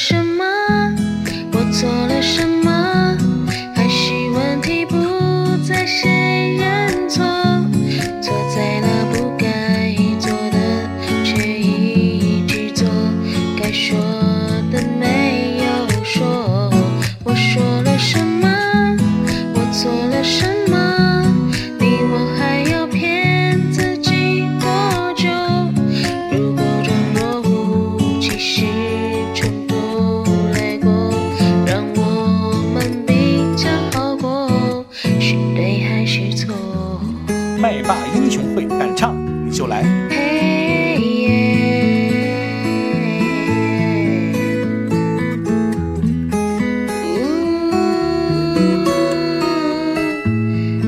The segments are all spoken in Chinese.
什么？我做了什么？嘿耶！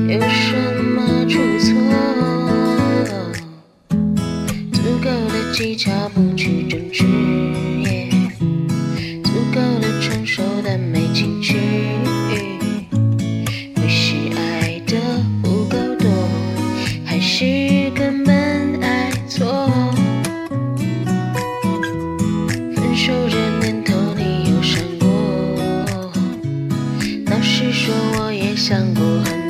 有什么出错？足够的技巧，不去争执。看过。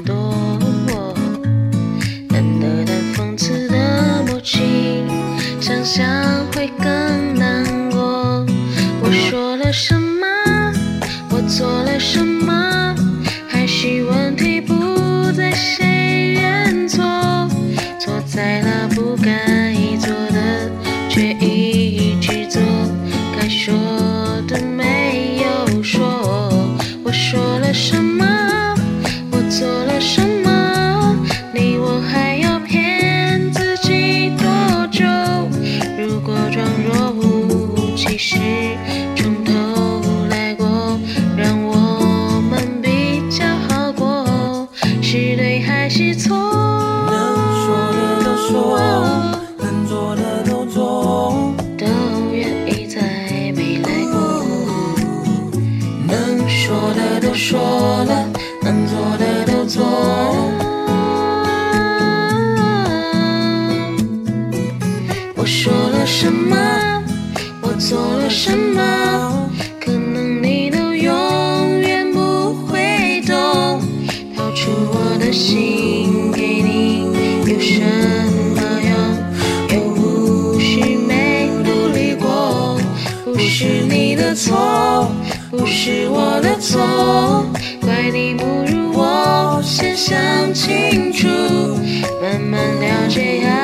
说，能做的都做，都愿意再没来过。能说的都说了，能做的都做了。我说了什么？我做了什么？可能你都永远不会懂，掏出我的心。不是我的错怪你不如我先想清楚慢慢了解爱